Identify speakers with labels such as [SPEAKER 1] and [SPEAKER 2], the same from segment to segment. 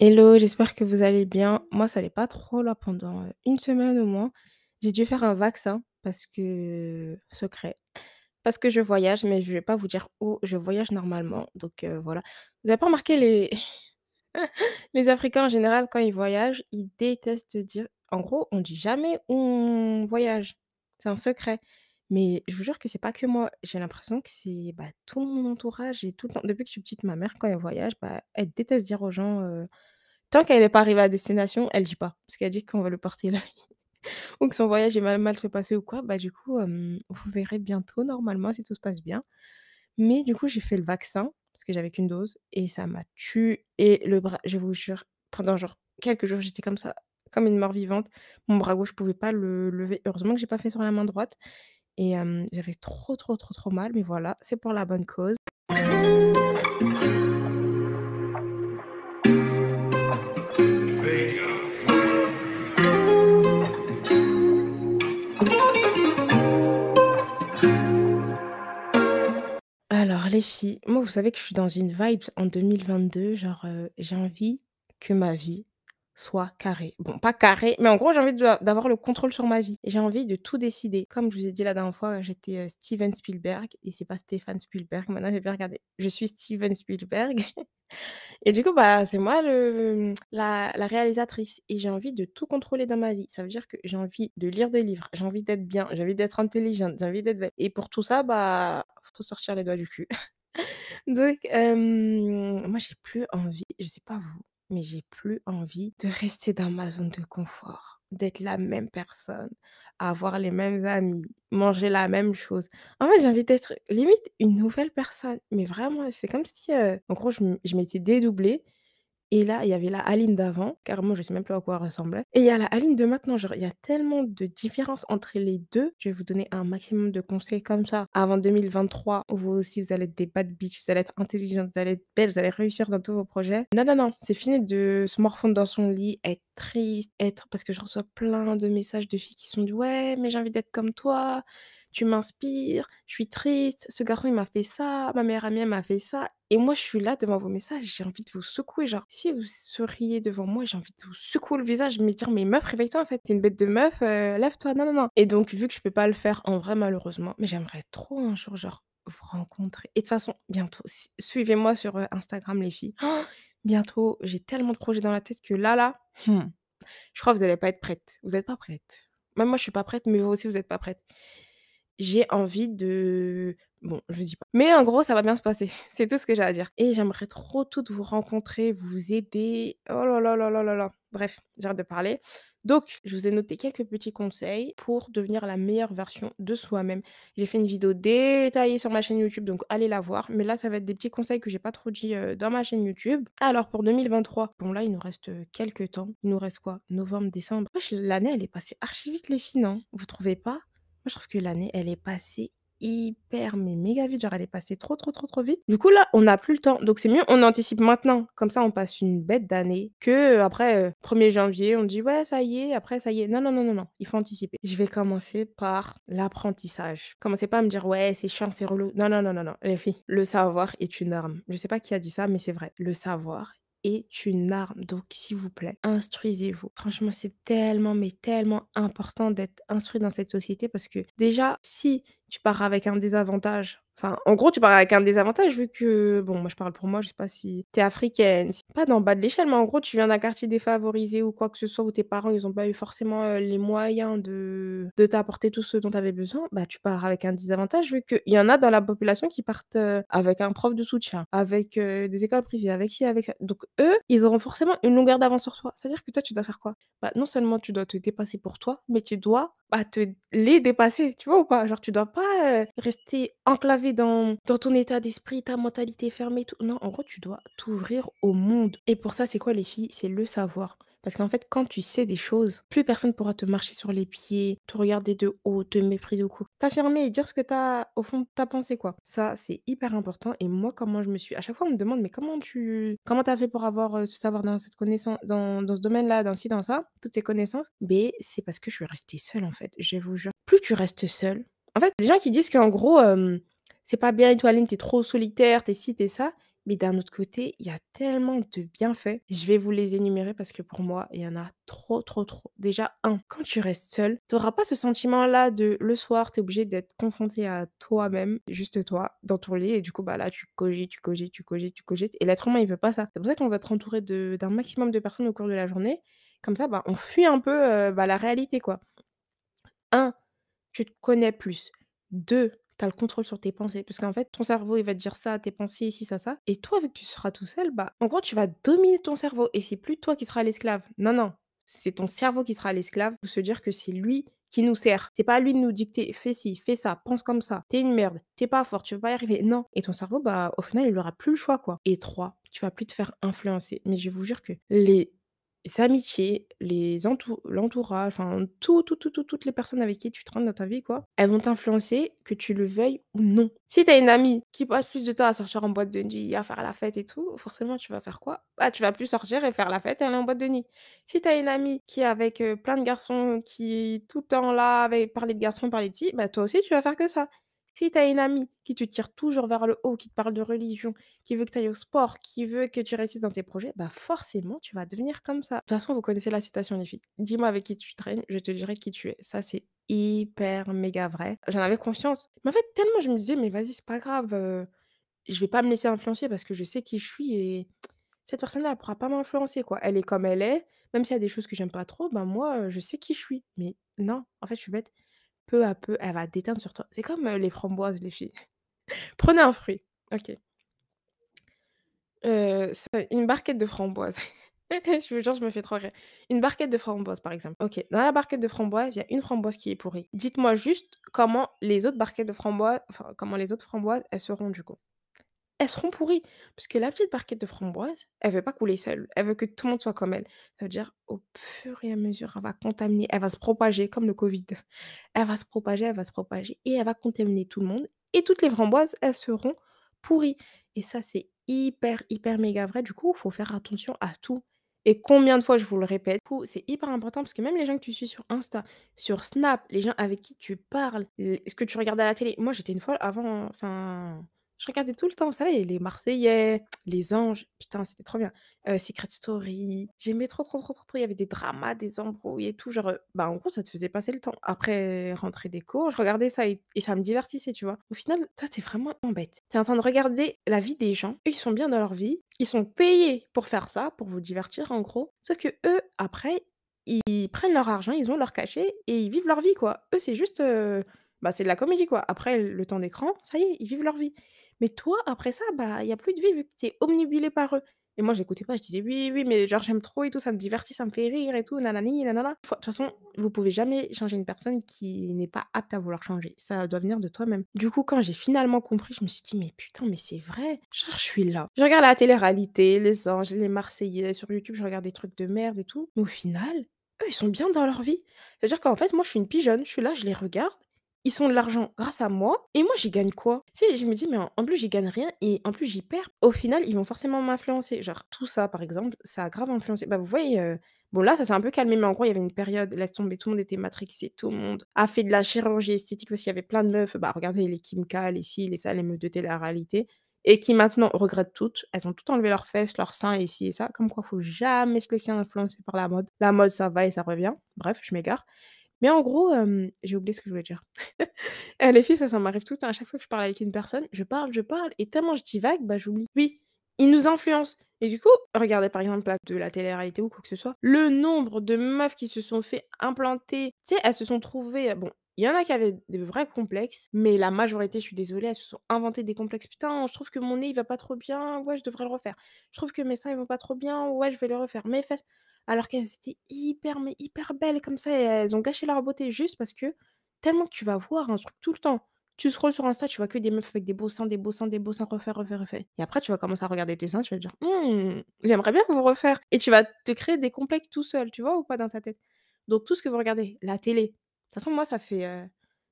[SPEAKER 1] Hello, j'espère que vous allez bien. Moi, ça allait pas trop là pendant, heu, 1 semaine au moins. J'ai dû faire un vaccin parce que secret, parce que je voyage, mais je vais pas vous dire où je voyage normalement, donc heu, voilà. Vous avez pas remarqué les les Africains en général quand ils voyagent, ils détestent dire en gros, on dit jamais où on voyage. C'est un secret. Mais je vous jure que c'est pas que moi. J'ai l'impression que c'est, bah, tout mon entourage et tout le temps depuis que je suis petite, ma mère quand elle voyage, bah, elle déteste dire aux gens, Tant qu'elle est pas arrivée à destination, elle dit pas, parce qu'elle dit qu'on va le porter là ou que son voyage est mal mal se passer ou quoi, bah, du coup, vous verrez bientôt normalement si tout se passe bien. Mais du coup, j'ai fait le vaccin parce que j'avais qu'une dose et ça m'a tué le bras. Je vous jure, pendant genre quelques jours, j'étais comme ça, comme une mort vivante. Mon bras gauche, je pouvais pas le lever. Heureusement que j'ai pas fait sur la main droite et j'avais trop, trop, trop, trop mal, mais voilà, c'est pour la bonne cause. Alors les filles, moi vous savez que je suis dans une vibe en 2022, genre, j'ai envie que ma vie soit carrée. Bon, pas carrée, mais en gros, j'ai envie d'avoir le contrôle sur ma vie. J'ai envie de tout décider. Comme je vous ai dit la dernière fois, j'étais, heu, Steven Spielberg et c'est pas Stéphane Spielberg. Maintenant, j'ai bien regardé. Je suis Steven Spielberg et du coup, bah, c'est moi le la réalisatrice et j'ai envie de tout contrôler dans ma vie. Ça veut dire que j'ai envie de lire des livres, j'ai envie d'être bien, j'ai envie d'être intelligente, j'ai envie d'être belle et pour tout ça, bah, faut sortir les doigts du cul. Donc, hem, moi, j'ai plus envie, je sais pas vous, mais j'ai plus envie de rester dans ma zone de confort, d'être la même personne, avoir les mêmes amis, manger la même chose. En fait, j'ai envie d'être limite une nouvelle personne, mais vraiment, c'est comme si, heu, en gros, je je m'étais dédoublée et là, il y avait la Aline d'avant, carrément, je sais même plus à quoi elle ressemblait et il y a la Aline de maintenant, genre, il y a tellement de différence entre les 2. Je vais vous donner un maximum de conseils comme ça avant 2023, où vous aussi, vous allez être des bad bitch, vous allez être intelligente, vous allez être belle, vous allez réussir dans tous vos projets. Non, non, non, c'est fini de se morfondre dans son lit, être triste, être parce que je reçois plein de messages de filles qui sont du: «Ouais, mais j'ai envie d'être comme toi, tu m'inspires, je suis triste, ce garçon il m'a fait ça, ma meilleure amie m'a fait ça et moi je suis là devant vos messages, j'ai envie de vous secouer, genre si vous souriez devant moi, j'ai envie de vous secouer le visage, me dire: «Mais meuf réveille-toi en fait, tu une bête de meuf, heu, lève-toi, non, non, non» et donc vu que je peux pas le faire en vrai malheureusement, mais j'aimerais trop un jour genre vous rencontrer et de toute façon bientôt suivez-moi sur, heu, Instagram les filles. Oh, Bientôt, j'ai tellement de projets dans la tête que là là, mmh, je crois que vous allez pas être prêtes. Vous êtes pas prêtes. Même moi je suis pas prête, mais vous aussi vous êtes pas prêtes. J'ai envie de bon, je dis pas. Mais en gros, ça va bien se passer. C'est tout ce que j'ai à dire et j'aimerais trop toutes vous rencontrer, vous aider. Oh là là là là là là. Bref, j'arrête de parler. Donc, je vous ai noté quelques petits conseils pour devenir la meilleure version de soi-même. J'ai fait une vidéo détaillée sur ma chaîne YouTube, donc allez la voir. Mais là, ça va être des petits conseils que j'ai pas trop dit, heu, dans ma chaîne YouTube. Alors pour 2023, bon là, il nous reste, heu, quelques temps. Il nous reste quoi? Novembre, décembre. L'année, elle est passée archi vite les filles, non? Vous trouvez pas? Moi, je trouve que l'année, elle est passée hyper, mais méga vite, genre elle est passée trop, trop, trop, trop vite. Du coup, là, on n'a plus le temps, donc c'est mieux, on anticipe maintenant. Comme ça, on passe une bête d'année que, heu, après, heu, 1 janvier, on dit: «Ouais, ça y est», après ça y est. Non, non, non, non, non, il faut anticiper. Je vais commencer par l'apprentissage. Commencez pas à me dire: «Ouais, c'est chiant, c'est relou». Non, non, non, non, non, les filles, le savoir est une arme. Je sais pas qui a dit ça, mais c'est vrai. Le savoir est une arme. Donc, s'il vous plaît, instruisez-vous. Franchement, c'est tellement, mais tellement important d'être instruit dans cette société parce que déjà, si tu pars avec un désavantage, en gros, tu pars avec un désavantage vu que, bon, moi je parle pour moi, je sais pas si tu es africaine, pas dans bas de l'échelle, mais en gros, tu viens d'un quartier défavorisé ou quoi que ce soit, où tes parents, ils ont pas eu forcément les moyens de, t'apporter tout ce dont tu avais besoin, bah tu pars avec un désavantage vu qu'il y en a dans la population qui partent avec un prof de soutien, avec des écoles privées, avec ci, avec ça. Donc eux, ils auront forcément une longueur d'avance sur toi. C'est-à-dire que toi, tu dois faire quoi? Bah, non seulement tu dois te dépasser pour toi, mais tu dois, bah, te les dépasser, tu vois ou pas? Genre tu dois pas, rester enclavé dans ton état d'esprit, ta mentalité fermée, tout. Non, en gros, tu dois t'ouvrir au monde et pour ça, c'est quoi les filles? C'est le savoir. Parce qu'en fait, quand tu sais des choses, plus personne pourra te marcher sur les pieds, te regarder de haut, te mépriser ou quoi. T'affirmer et dire ce que t'as au fond de ta pensée, quoi. Ça, c'est hyper important et moi, comment je me suis à chaque fois, on me demande: «Mais comment tu comment tu as fait pour avoir, heu, ce savoir dans cette connaissance dans dans ce domaine-là, dans ci, dans ça, toutes ces connaissances?» beh, c'est parce que je suis restée seule, en fait, je vous jure. Plus tu restes seule en fait, les gens qui disent qu'en gros, c'est pas bien et tout, Aline, tu trop solitaire, t'es ci, tu ça, Mais d'un autre côté, il y a tellement de bienfaits. Je vais vous les énumérer parce que pour moi, il y en a trop, trop, trop. Déjà, un, quand tu restes seul, tu auras pas ce sentiment-là de le soir, tu obligé d'être confronté à toi-même, juste toi, dans ton lit. Et du coup, bah là, tu cogites, tu cogites, tu cogites, tu cogites. Et l'être humain, il veut pas ça. C'est pour ça qu'on va être entouré d'un maximum de personnes au cours de la journée. Comme ça, bah, on fuit un peu euh, bah, la réalité, quoi. Un, tu te connais plus. 2, tu as le contrôle sur tes pensées parce qu'en fait, ton cerveau, il va te dire ça, tes pensées, ci, ça, ça et toi, vu que tu seras tout seul, bah, en gros, tu vas dominer ton cerveau et c'est plus toi qui seras l'esclave. Non, non, c'est ton cerveau qui sera l'esclave. Faut se dire que c'est lui qui nous sert. C'est pas à lui de nous dicter: «Fais ci, fais ça, pense comme ça, t'es une merde, t'es pas fort, tu vas pas y arriver». Non et ton cerveau, bah, au final, il aura plus le choix, quoi et 3, tu vas plus te faire influencer. Mais je vous jure que les les amitiés, les entou l'entourage, enfin tout, tout, tout, tout toutes les personnes avec qui tu traînes dans ta vie quoi, elles vont t'influencer que tu le veuilles ou non. Si tu as une amie qui passe plus de temps à sortir en boîte de nuit, à faire la fête et tout, forcément tu vas faire quoi? Bah, tu vas plus sortir et faire la fête et aller en boîte de nuit. Si tu as une amie qui est avec, plein de garçons, qui tout le temps là avec parler de garçons, parler de ci, bah, toi aussi tu vas faire que ça. Si tu as une amie qui te tire toujours vers le haut, qui te parle de religion, qui veut que tu ailles au sport, qui veut que tu réussisses dans tes projets, bah forcément, tu vas devenir comme ça. De toute façon, vous connaissez la citation, les filles. Dis-moi avec qui tu traînes, je te dirai qui tu es. Ça, c'est hyper méga vrai. J'en avais confiance. Mais en fait, tellement je me disais, mais vas-y, c'est pas grave, euh, je vais pas me laisser influencer parce que je sais qui je suis et cette personne-là, elle pourra pas m'influencer, quoi. Elle est comme elle est, même s'il y a des choses que j'aime pas trop, ben moi, euh, je sais qui je suis. Mais non, en fait, je suis bête. Peu à peu, elle va déteindre sur toi. C'est comme euh, les framboises, les filles. Prenez un fruit. OK. C'est une barquette de framboises. Je me fais trop rire. Une barquette de framboises, par exemple. OK, dans la barquette de framboises, il y a une framboise qui est pourrie. Dites-moi juste comment les autres barquettes de framboises comment les autres framboises, elles seront du coup? Elles seront pourries, parce que la petite barquette de framboises, elle veut pas couler seule. Elle veut que tout le monde soit comme elle. Ça veut dire, au fur et à mesure, elle va contaminer, elle va se propager comme le covid. Elle va se propager, elle va se propager et elle va contaminer tout le monde et toutes les framboises, elles seront pourries et ça, c'est hyper, hyper méga vrai. Du coup, il faut faire attention à tout et combien de fois je vous le répète, c'est hyper important parce que même les gens que tu suis sur Insta, sur Snap, les gens avec qui tu parles, ce que tu regardes à la télé. Moi, j'étais une fois avant, enfin, je regardais tout le temps, vous savez, les Marseillais, les Anges, putain, c'était trop bien. Heu, Secret Story, j'aimais trop, trop, trop, trop, trop. Il y avait des dramas, des embrouilles et tout, genre, heu, bah, en gros, ça te faisait passer le temps. Après rentrée des cours, je regardais ça et ça me divertissait, tu vois? Au final, toi, tu es vraiment bête. Tu es en train de regarder la vie des gens, eux, ils sont bien dans leur vie, ils sont payés pour faire ça, pour vous divertir, en gros. Sauf que eux, après, ils prennent leur argent, ils ont leur cachet et ils vivent leur vie, quoi. Eux, c'est juste, heu, bah, c'est de la comédie, quoi. Après le temps d'écran, ça y est, ils vivent leur vie. Mais toi, après ça, bah, il y a plus de vie vu que tu es obnubilé par eux. Et moi, j'écoutais pas, je disais: «Oui, oui, mais genre j'aime trop et tout, ça me divertit, ça me fait rire et tout, nanani, nanana». De toute façon, vous pouvez jamais changer une personne qui n'est pas apte à vouloir changer. Ça doit venir de toi-même. Du coup, quand j'ai finalement compris, je me suis dit: «Mais putain, mais c'est vrai, genre je suis là». Je regarde la télé-réalité, les Anges, les Marseillais, sur YouTube, je regarde des trucs de merde et tout. Mais au final, eux, ils sont bien dans leur vie. C'est-à-dire qu'en fait, moi, je suis une pigeonne, je suis là, je les regarde ils sont de l'argent grâce à moi et moi j'y gagne quoi? Tu sais, je me dis: «Mais en plus j'y gagne rien et en plus j'y perds». Au final, ils vont forcément m'influencer. Genre tout ça par exemple, ça a grave influencé. Bah, vous voyez, heu, bon là ça s'est un peu calmé, mais en gros il y avait une période, laisse tomber, tout le monde était matrixé, tout le monde a fait de la chirurgie esthétique parce qu'il y avait plein de meufs, bah, regardez les Kim K, les ci, les ça, les meufs de télé-réalité et qui maintenant regrettent toutes. Elles ont toutes enlevé leurs fesses, leurs seins et ci et ça. Comme quoi, faut jamais se laisser influencer par la mode. La mode ça va et ça revient. Bref, je m'égare. Mais en gros, j'ai oublié ce que je voulais dire. Heu, les filles, ça, ça m'arrive tout le temps. À chaque fois que je parle avec une personne, je parle, je parle et tellement je divague, bah, j'oublie. Oui, ils nous influencent et du coup, regardez par exemple de la télé-réalité ou quoi que ce soit, le nombre de meufs qui se sont fait implanter, tu sais, elles se sont trouvées, bon, il y en a qui avaient des vrais complexes, mais la majorité, je suis désolée, elles se sont inventées des complexes. «Putain, je trouve que mon nez, il va pas trop bien, ouais, je devrais le refaire. Je trouve que mes seins, ils vont pas trop bien, ouais, je vais les refaire. Mes fesses» alors qu'elles étaient hyper, mais hyper belles comme ça et elles ont gâché leur beauté juste parce que tellement que tu vas voir un truc tout le temps. Tu scrolles sur Insta, tu vois que des meufs avec des beaux seins, des beaux seins, des beaux seins, refaits, refaits, refaits et après tu vas commencer à regarder tes seins, tu vas te dire: «Mmh, j'aimerais bien vous refaire» et tu vas te créer des complexes tout seul, tu vois ou pas dans ta tête? Donc tout ce que vous regardez, la télé, de toute façon moi ça fait, heu,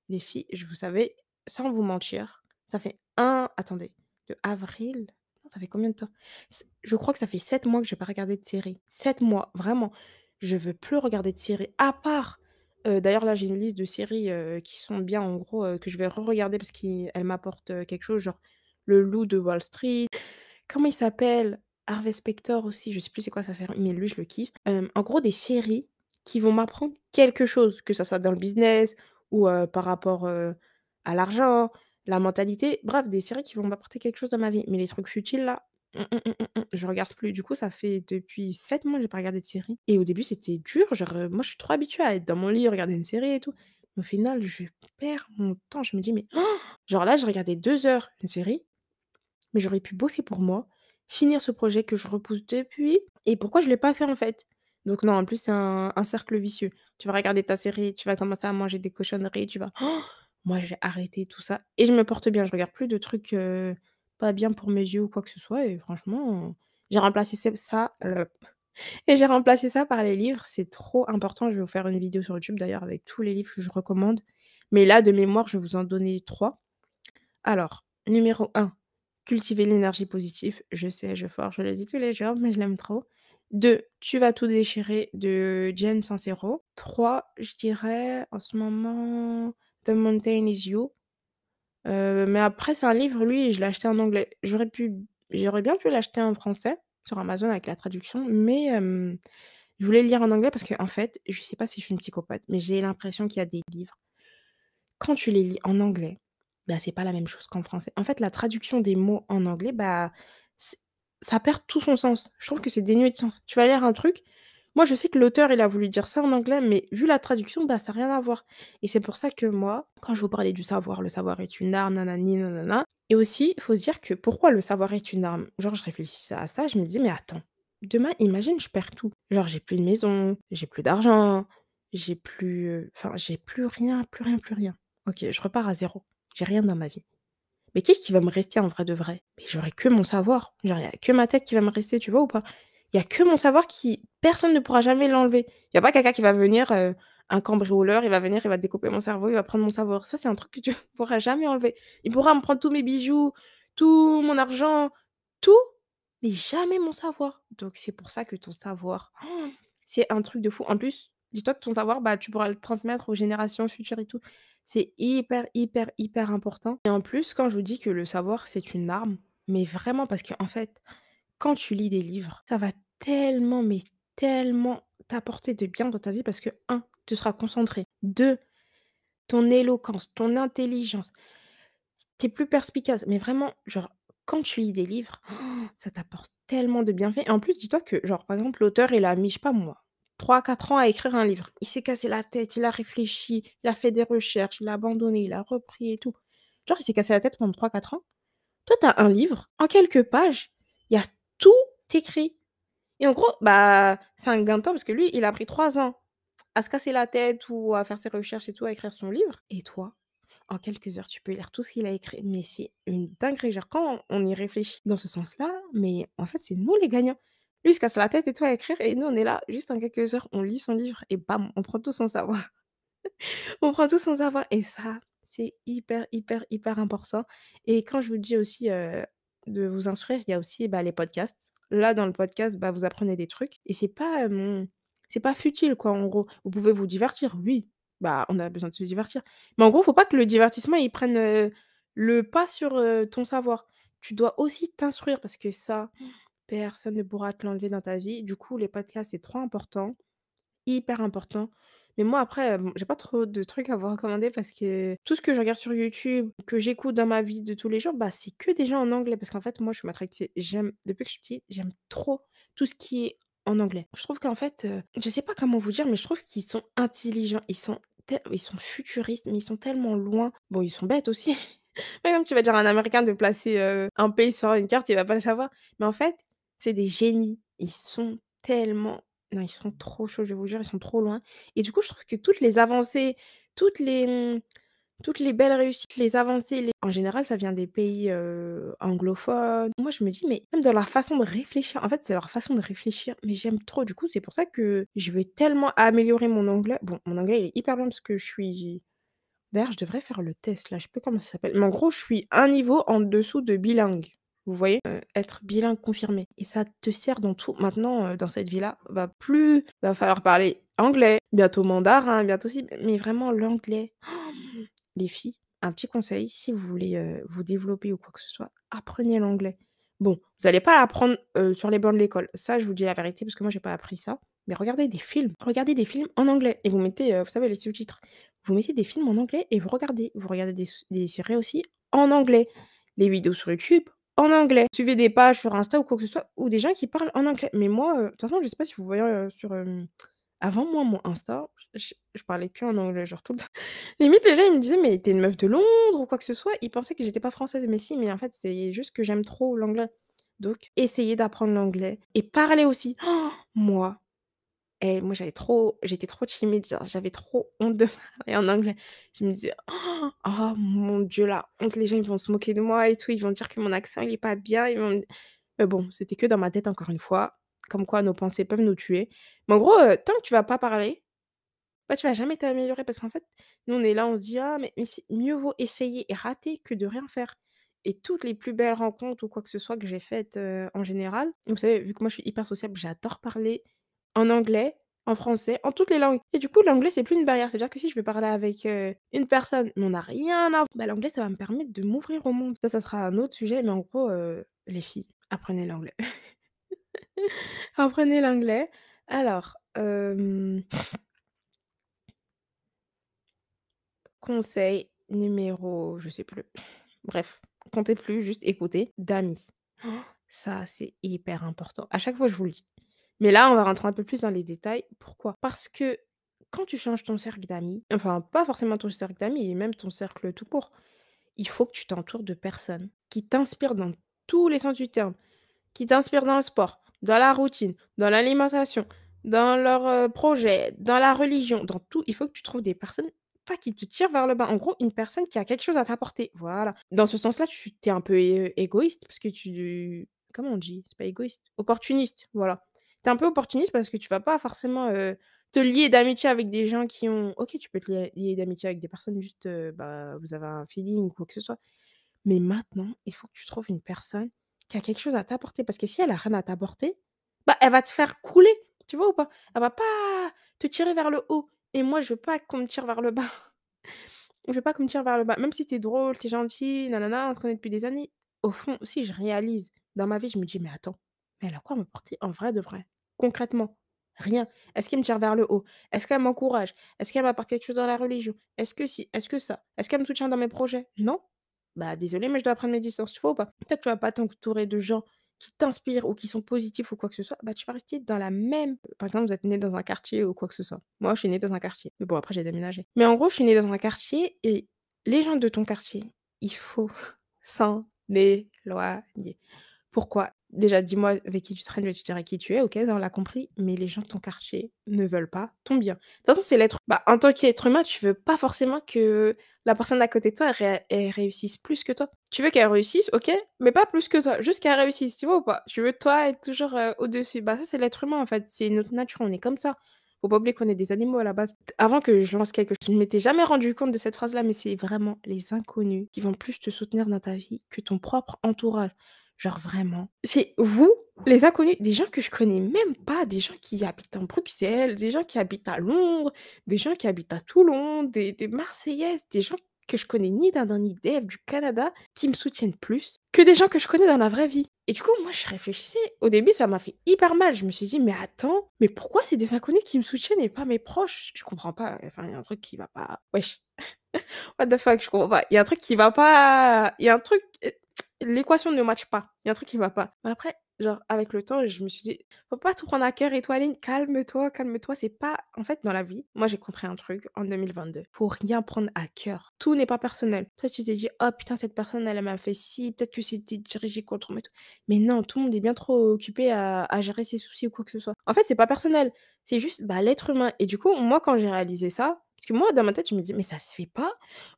[SPEAKER 1] les filles, je vous savez, sans vous mentir, ça fait un attendez, de avril ça fait combien de temps? Je crois que ça fait 7 mois que j'ai pas regardé de série. 7 mois, vraiment. Je veux plus regarder de série, à part, d'ailleurs là j'ai une liste de séries, qui sont bien en gros, que je vais re-regarder parce qu'elles m'apportent, quelque chose, genre Le Loup de Wall Street, comment il s'appelle? Harvey Specter aussi, je sais plus c'est quoi sa série, mais lui je le kiffe. En gros des séries qui vont m'apprendre quelque chose, que ça soit dans le business ou, par rapport, à l'argent, la mentalité, bref des séries qui vont m'apporter quelque chose dans ma vie. Mais les trucs futiles là, mmh, mmh, mmh, je regarde plus. Du coup, ça fait depuis 7 mois que j'ai pas regardé de série et au début c'était dur, genre, heu, moi je suis trop habituée à être dans mon lit, regarder une série et tout. Au final, je perds mon temps, je me dis: «Mais» genre là, j'ai regardé 2 heures une série, mais j'aurais pu bosser pour moi, finir ce projet que je repousse depuis et pourquoi je l'ai pas fait en fait? Donc non, en plus c'est un un cercle vicieux. Tu vas regarder ta série, tu vas commencer à manger des cochonneries, tu vas moi j'ai arrêté tout ça et je me porte bien, je regarde plus de trucs, pas bien pour mes yeux ou quoi que ce soit et franchement, j'ai remplacé ça et j'ai remplacé ça par les livres, c'est trop important. Je vais vous faire une vidéo sur YouTube d'ailleurs avec tous les livres que je recommande, mais là de mémoire, je vais vous en donner 3. Alors, numéro 1, cultiver l'énergie positive. Je sais, je force, je le dis tous les jours, mais je l'aime trop. 2, Tu vas tout déchirer de Jen Sincero. 3, je dirais en ce moment The Mountain is You. Heu, mais après c'est un livre, lui, je l'ai acheté en anglais. J'aurais pu j'aurais bien pu l'acheter en français sur Amazon avec la traduction, mais je voulais le lire en anglais parce qu'en fait, je sais pas si je suis une psychopathe, mais j'ai l'impression qu'il y a des livres, quand tu les lis en anglais, bah, c'est pas la même chose qu'en français. En fait, la traduction des mots en anglais, bah, ça perd tout son sens. Je trouve que c'est dénué de sens. Tu vas lire un truc, moi je sais que l'auteur, il a voulu dire ça en anglais, mais vu la traduction, bah, ça a rien à voir et c'est pour ça que moi, quand je vous parlais du savoir, le savoir est une arme, nanani nanana et aussi, il faut se dire que pourquoi le savoir est une arme? Genre je réfléchissais à ça, je me dis: «Mais attends, demain, imagine je perds tout». Genre j'ai plus de maison, j'ai plus d'argent, j'ai plus, heu, enfin j'ai plus rien, plus rien, plus rien. OK, je repars à zéro. J'ai rien dans ma vie. Mais qu'est-ce qui va me rester en vrai de vrai? Mais j'aurai que mon savoir. A que ma tête qui va me rester, tu vois ou pas? Il y a que mon savoir qui personne ne pourra jamais l'enlever. Il y a pas quelqu'un qui va venir, heu, un cambrioleur, il va venir, il va découper mon cerveau, il va prendre mon savoir. Ça, c'est un truc que tu pourras jamais enlever. Il pourra me prendre tous mes bijoux, tout mon argent, tout, mais jamais mon savoir. Donc c'est pour ça que ton savoir, c'est un truc de fou. En plus, dis-toi que ton savoir, bah, tu pourras le transmettre aux générations futures et tout. C'est hyper, hyper, hyper important et en plus, quand je vous dis que le savoir, c'est une arme, mais vraiment parce qu'en fait, quand tu lis des livres, ça va tellement, mais tellement t'apporter de bien dans ta vie parce que un, tu seras concentré. 2, ton éloquence, ton intelligence, tu es plus perspicace. Mais vraiment, genre, quand tu lis des livres, ça t'apporte tellement de bienfaits et en plus, dis-toi que, genre, par exemple, l'auteur, il a mis, je sais pas moi, 3-4 ans à écrire un livre. Il s'est cassé la tête, il a réfléchi, il a fait des recherches, il a abandonné, il a repris et tout. Genre, il s'est cassé la tête pendant 3-4 ans. Toi, tu as un livre, en quelques pages, il y a tout écrit et en gros, bah, c'est un gain de temps parce que lui, il a pris 3 ans à se casser la tête ou à faire ses recherches et tout, à écrire son livre et toi, en quelques heures, tu peux lire tout ce qu'il a écrit. Mais c'est une dinguerie, genre quand on y réfléchit dans ce sens-là, mais en fait, c'est nous les gagnants. Lui, il se casse la tête et tout à écrire et nous, on est là, juste en quelques heures, on lit son livre et bam, on prend tout son savoir. On prend tout son savoir et ça, c'est hyper, hyper, hyper important et quand je vous dis aussi, heu, de vous instruire, il y a aussi, bah, les podcasts. Là, dans le podcast, bah, vous apprenez des trucs et c'est pas, c'est pas futile, quoi, en gros. Vous pouvez vous divertir, oui, bah, on a besoin de se divertir. Mais en gros, faut pas que le divertissement, il prenne, le pas sur, ton savoir. Tu dois aussi t'instruire parce que ça, personne ne pourra te l'enlever dans ta vie. Du coup, les podcasts, c'est trop important. Hyper important. Mais moi après, hem, j'ai pas trop de trucs à vous recommander parce que tout ce que je regarde sur YouTube, que j'écoute dans ma vie de tous les jours, bah, c'est que déjà en anglais. Parce qu'en fait, moi, je suis matrixée. J'aime depuis que je suis petite, j'aime trop tout ce qui est en anglais. Je trouve qu'en fait, heu, je sais pas comment vous dire, mais je trouve qu'ils sont intelligents, ils sont ils sont futuristes, mais ils sont tellement loin. Bon, ils sont bêtes aussi. Par exemple, tu vas dire à un Américain de placer, heu, un pays sur une carte, il va pas le savoir. Mais en fait, c'est des génies. Ils sont tellement non, ils sont trop chauds, je vais vous jure, ils sont trop loin et du coup, je trouve que toutes les avancées, toutes les, mmh, toutes les belles réussites, les avancées, en général, ça vient des pays, anglophones. Moi, je me dis: «Mais même dans leur façon de réfléchir», en fait, c'est leur façon de réfléchir, mais j'aime trop. Du coup, c'est pour ça que je veux tellement améliorer mon anglais. Bon, mon anglais, il est hyper bien parce que je suis d'ailleurs, je devrais faire le test là, je sais plus comment ça s'appelle, mais en gros, je suis un niveau en dessous de bilingue. Vous voyez? Heu, être bilingue confirmé et ça te sert dans tout. Maintenant, heu, dans cette vie-là, va plus va falloir parler anglais, bientôt mandarin, bientôt ci, mais vraiment l'anglais. Les filles, un petit conseil, si vous voulez, heu, vous développer ou quoi que ce soit, apprenez l'anglais. Bon, vous allez pas l'apprendre, sur les bancs de l'école. Ça, je vous dis la vérité parce que moi j'ai pas appris ça. Mais regardez des films, regardez des films en anglais et vous mettez, vous savez les sous-titres. Vous mettez des films en anglais et vous regardez. Vous regardez des séries aussi en anglais. Les vidéos sur YouTube en anglais. Suivez des pages sur Insta ou quoi que ce soit ou des gens qui parlent en anglais. Mais moi, heu, de toute façon, je sais pas si vous voyez, heu, sur, hem, avant moi, mon Insta, je parlais que en anglais, genre tout le temps. Limite, les gens, ils me disaient: «Mais tu es une meuf de Londres ou quoi que ce soit». Ils pensaient que j'étais pas française, mais si, mais en fait, c'est juste que j'aime trop l'anglais. Donc essayez d'apprendre l'anglais et parler aussi. Moi, eh, moi, j'avais trop j'étais trop timide, j'avais trop honte de parler en anglais. Je me disais: «Oh mon Dieu, la honte, les gens, ils vont se moquer de moi et tout, ils vont dire que mon accent, il est pas bien, ils vont me» mais bon, c'était que dans ma tête, encore une fois, comme quoi nos pensées peuvent nous tuer. Mais en gros, heu, tant que tu vas pas parler, bah, tu vas jamais t'améliorer parce qu'en fait, nous, on est là, on se dit: «Ah mais mais mieux vaut essayer et rater que de rien faire» et toutes les plus belles rencontres ou quoi que ce soit que j'ai faites, heu, en général, vous savez, vu que moi, je suis hyper sociable, j'adore parler en anglais, en français, en toutes les langues et du coup, l'anglais, c'est plus une barrière. C'est-à-dire que si je veux parler avec, heu, une personne, mais on n'a rien à bah, l'anglais, ça va me permettre de m'ouvrir au monde. Ça, ça sera un autre sujet, mais en gros, heu, les filles, apprenez l'anglais. Apprenez l'anglais. Alors, conseil numéro je sais plus. Bref, comptez plus, juste écoutez, d'amis. Ça, c'est hyper important. À chaque fois, je vous le dis. Mais là, on va rentrer un peu plus dans les détails. Pourquoi? Parce que quand tu changes ton cercle d'amis, enfin, pas forcément ton cercle d'amis, même ton cercle tout court, il faut que tu t'entoures de personnes qui t'inspirent dans tous les sens du terme, qui t'inspirent dans le sport, dans la routine, dans l'alimentation, dans leurs, heu, projets, dans la religion, dans tout. Il faut que tu trouves des personnes, pas qui te tirent vers le bas, en gros, une personne qui a quelque chose à t'apporter, voilà. Dans ce sens-là, tu es un peu égoïste parce que tu comment on dit? C'est pas égoïste? Opportuniste, voilà. Tu un peu opportuniste parce que tu vas pas forcément, te lier d'amitié avec des gens qui ont OK, tu peux te lier d'amitié avec des personnes juste, bah, vous avez un feeling ou quoi que ce soit. Mais maintenant, il faut que tu trouves une personne qui a quelque chose à t'apporter parce que si elle a rien à t'apporter, bah, elle va te faire couler, tu vois ou pas? Elle va pas te tirer vers le haut et moi, je veux pas qu'on me tire vers le bas. Je veux pas qu'on me tire vers le bas. Même si tu es drôle, tu es gentil, nanana, on se connaît depuis des années. Au fond, si je réalise dans ma vie, je me dis: «Mais attends, mais elle a quoi à m'apporter en vrai de vrai? Concrètement? Rien. Est-ce qu'elle me tire vers le haut? Est-ce qu'elle m'encourage? Est-ce qu'elle m'apporte quelque chose dans la religion? Est-ce que si? Est-ce que ça? Est-ce qu'elle me soutient dans mes projets? Non? Bah, désolée, mais je dois prendre mes distances, tu vois ou pas? Toi, tu vas pas t'entourer de gens qui t'inspirent ou qui sont positifs ou quoi que ce soit, bah, tu vas rester dans la même par exemple, vous êtes nés dans un quartier ou quoi que ce soit. Moi, je suis née dans un quartier, mais bon, après j'ai déménagé. Mais en gros, je suis née dans un quartier et les gens de ton quartier, il faut s'en éloigner. Pourquoi? Déjà, dis-moi avec qui tu traînes, je te dire avec qui tu es, OK, on l'a compris, mais les gens de ton quartier ne veulent pas ton bien. De toute façon, c'est l'être bah, en tant qu'être humain, tu veux pas forcément que la personne à côté de toi, elle ré elle réussisse plus que toi. Tu veux qu'elle réussisse, OK, mais pas plus que toi, juste qu'elle réussisse, tu vois ou pas? Tu veux toi être toujours, au-dessus. Bah, ça, c'est l'être humain, en fait, c'est notre nature, on est comme ça. Faut pas oublier qu'on est des animaux à la base. Avant que je lance quelque chose, je ne m'étais jamais rendu compte de cette phrase-là, mais c'est vraiment les inconnus qui vont plus te soutenir dans ta vie que ton propre entourage. Genre vraiment. C'est vous, les inconnus, des gens que je connais même pas, des gens qui habitent en Bruxelles, des gens qui habitent à Londres, des gens qui habitent à Toulon, des marseillaises, des gens que je connais ni d'Adam ni d'Ève du Canada, qui me soutiennent plus que des gens que je connais dans la vraie vie. Et du coup, moi, je réfléchissais. Au début, ça m'a fait hyper mal. Je me suis dit: «Mais attends, mais pourquoi c'est des inconnus qui me soutiennent et pas mes proches?» je comprends pas. Enfin, il y a un truc qui va pas. Wesh. What the fuck? Je comprends pas. Il y a un truc qui va pas. Il y a un truc, heu, l'équation ne match pas. Il y a un truc qui va pas. Mais après, genre, avec le temps, je me suis dit: «Faut pas tout prendre à cœur et toi, calme-toi, calme-toi». C'est pas en fait, dans la vie, moi, j'ai compris un truc en 2022. Faut rien prendre à cœur. Tout n'est pas personnel. Toi, tu t'es dit: «Oh putain, cette personne, elle m'a fait ci, peut-être que c'était dirigé contre moi et tout». Mais non, tout le monde est bien trop occupé à à gérer ses soucis ou quoi que ce soit. En fait, c'est pas personnel. C'est juste, bah, l'être humain et du coup, moi, quand j'ai réalisé ça parce que moi, dans ma tête, je me dis: «Mais ça se fait pas.